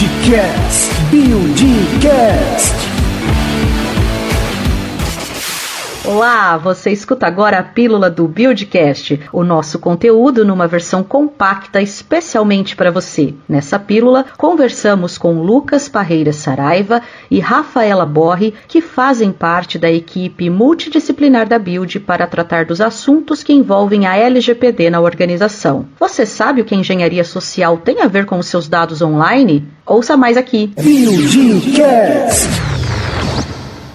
Buildcast. Buildcast. Olá, você escuta agora a pílula do Buildcast, o nosso conteúdo numa versão compacta especialmente para você. Nessa pílula, conversamos com Lucas Parreira Saraiva e Rafaela Borri, que fazem parte da equipe multidisciplinar da Build para tratar dos assuntos que envolvem a LGPD na organização. Você sabe o que a engenharia social tem a ver com os seus dados online? Ouça mais aqui.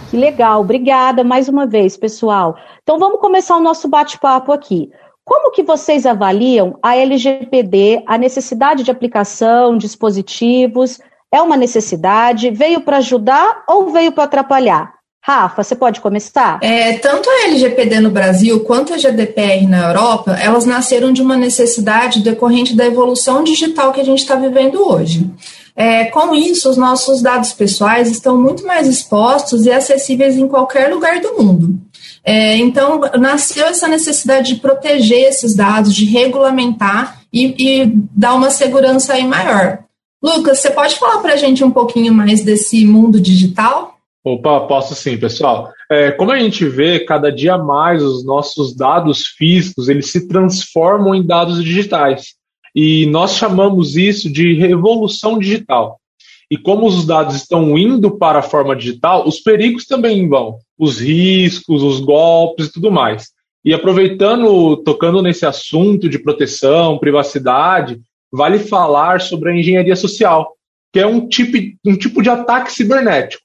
Que legal, obrigada mais uma vez, pessoal. Então vamos começar o nosso bate-papo aqui. Como que vocês avaliam a LGPD, a necessidade de aplicação, dispositivos? É uma necessidade? Veio para ajudar ou veio para atrapalhar? Rafa, você pode começar? É, tanto a LGPD no Brasil quanto a GDPR na Europa, elas nasceram de uma necessidade decorrente da evolução digital que a gente está vivendo hoje. É, com isso, os nossos dados pessoais estão muito mais expostos e acessíveis em qualquer lugar do mundo. É, então, nasceu essa necessidade de proteger esses dados, de regulamentar e, e dar uma segurança aí maior. Lucas, você pode falar para a gente um pouquinho mais desse mundo digital? Opa, posso sim, pessoal. É, como a gente vê, cada dia mais os nossos dados físicos eles se transformam em dados digitais. E nós chamamos isso de revolução digital. E como os dados estão indo para a forma digital, os perigos também vão, os riscos, os golpes e tudo mais. E aproveitando, tocando nesse assunto de proteção, privacidade, vale falar sobre a engenharia social, que é um tipo, um tipo de ataque cibernético.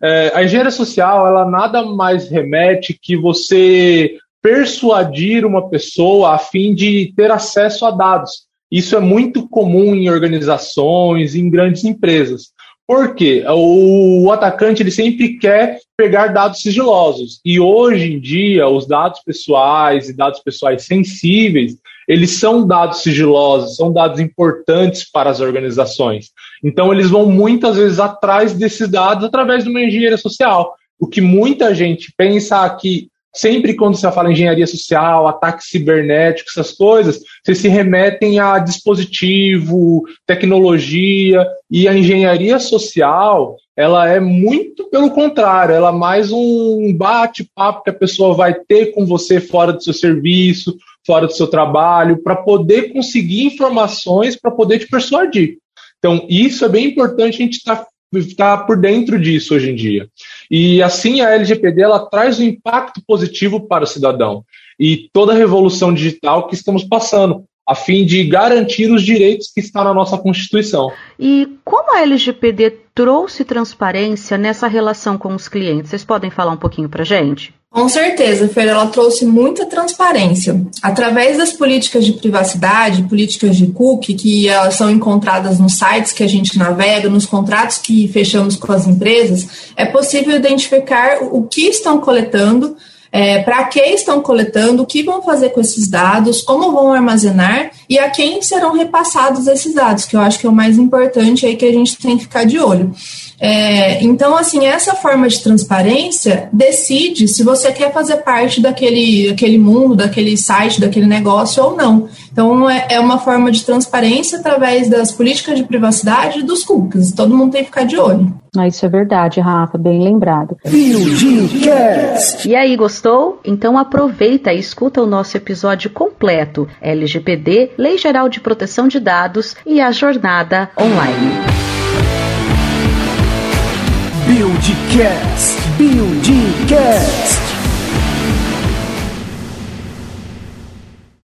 É, a engenharia social, ela nada mais remete que você persuadir uma pessoa a fim de ter acesso a dados. Isso é muito comum em organizações, em grandes empresas. Por quê? O atacante ele sempre quer pegar dados sigilosos. E hoje em dia, os dados pessoais e dados pessoais sensíveis, eles são dados sigilosos, são dados importantes para as organizações. Então, eles vão muitas vezes atrás desses dados através de uma engenharia social. O que muita gente pensa que sempre quando você fala engenharia social, ataque cibernético, essas coisas, vocês se remetem a dispositivo, tecnologia, e a engenharia social, ela é muito pelo contrário, ela é mais um bate-papo que a pessoa vai ter com você fora do seu serviço, fora do seu trabalho, para poder conseguir informações, para poder te persuadir. Então, isso é bem importante a gente estar tá está por dentro disso hoje em dia. E assim a LGPD ela traz um impacto positivo para o cidadão e toda a revolução digital que estamos passando, a fim de garantir os direitos que estão na nossa Constituição. E como a LGPD trouxe transparência nessa relação com os clientes? Vocês podem falar um pouquinho para gente? Com certeza, Fer, ela trouxe muita transparência. Através das políticas de privacidade, políticas de cookie, que elas são encontradas nos sites que a gente navega, nos contratos que fechamos com as empresas, é possível identificar o que estão coletando, é, para que estão coletando, o que vão fazer com esses dados, como vão armazenar e a quem serão repassados esses dados, que eu acho que é o mais importante aí que a gente tem que ficar de olho. É, então, assim, essa forma de transparência decide se você quer fazer parte daquele, daquele mundo, daquele site, daquele negócio ou não. Então, é, é uma forma de transparência através das políticas de privacidade e dos cookies. Todo mundo tem que ficar de olho. Ah, isso é verdade, Rafa, bem lembrado. E aí, gostou? Então aproveita e escuta o nosso episódio completo: LGPD, Lei Geral de Proteção de Dados e a Jornada Online. Buildcast. Buildcast.